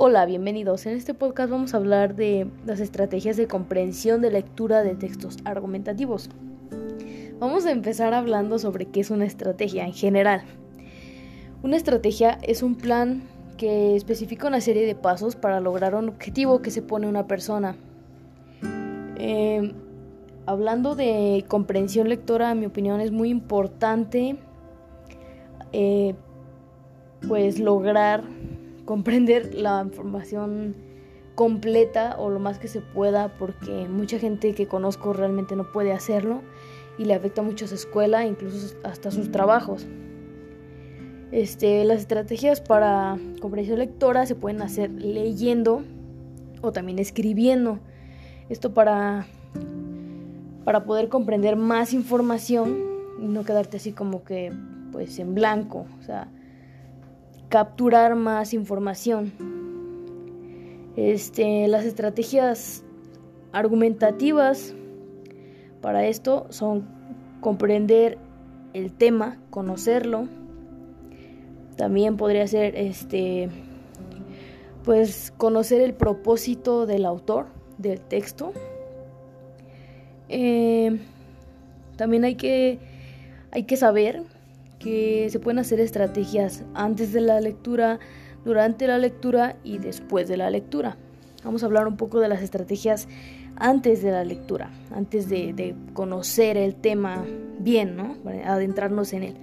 Hola, bienvenidos. En este podcast vamos a hablar de las estrategias de comprensión de lectura de textos argumentativos. Vamos a empezar hablando sobre qué es una estrategia en general. Una estrategia es un plan que especifica una serie de pasos para lograr un objetivo que se pone una persona. Eh, hablando de comprensión lectora, en mi opinión es muy importante eh, pues lograr comprender la información completa o lo más que se pueda porque mucha gente que conozco realmente no puede hacerlo y le afecta mucho a su escuela, incluso hasta sus trabajos. Este, las estrategias para comprensión lectora se pueden hacer leyendo o también escribiendo. Esto para, para poder comprender más información y no quedarte así como que pues en blanco. Capturar más información. Este, las estrategias argumentativas para esto son comprender el tema, conocerlo. También podría ser este pues conocer el propósito del autor del texto. Eh, también hay que, hay que saber que se pueden hacer estrategias antes de la lectura, durante la lectura y después de la lectura. Vamos a hablar un poco de las estrategias antes de la lectura, antes de, conocer el tema bien, ¿no? adentrarnos en él.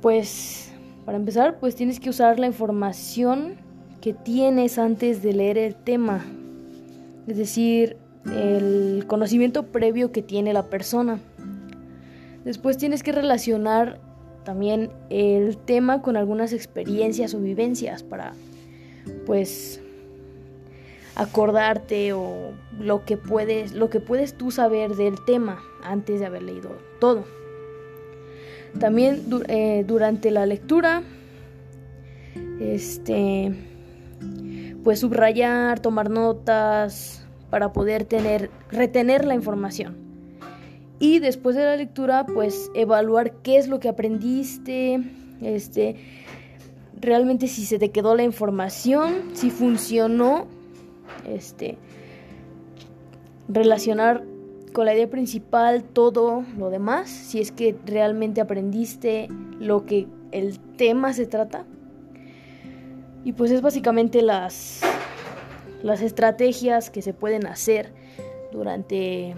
Pues, para empezar, pues tienes que usar la información que tienes antes de leer el tema. Es decir, el conocimiento previo que tiene la persona. Después tienes que relacionar también el tema con algunas experiencias o vivencias para pues acordarte o lo que puedes lo que puedes tú saber del tema antes de haber leído todo. También eh, durante la lectura este pues subrayar, tomar notas para poder tener retener la información y después de la lectura pues evaluar qué es lo que aprendiste, este, realmente si se te quedó la información, si funcionó, este, relacionar con la idea principal todo lo demás, si es que realmente aprendiste lo que el tema se trata. Y pues es básicamente las, las estrategias que se pueden hacer durante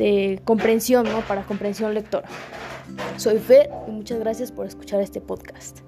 de comprensión, ¿no? Para comprensión lectora. Soy Fer y muchas gracias por escuchar este podcast.